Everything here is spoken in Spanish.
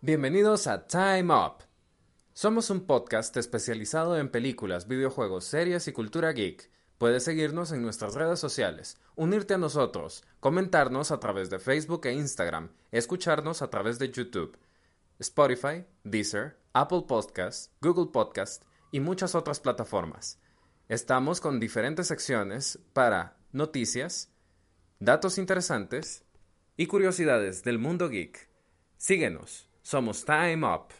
Bienvenidos a Time Up. Somos un podcast especializado en películas, videojuegos, series y cultura geek. Puedes seguirnos en nuestras redes sociales, unirte a nosotros, comentarnos a través de Facebook e Instagram, escucharnos a través de YouTube, Spotify, Deezer, Apple Podcasts, Google Podcasts y muchas otras plataformas. Estamos con diferentes secciones para noticias, datos interesantes y curiosidades del mundo geek. Síguenos, somos Time Up.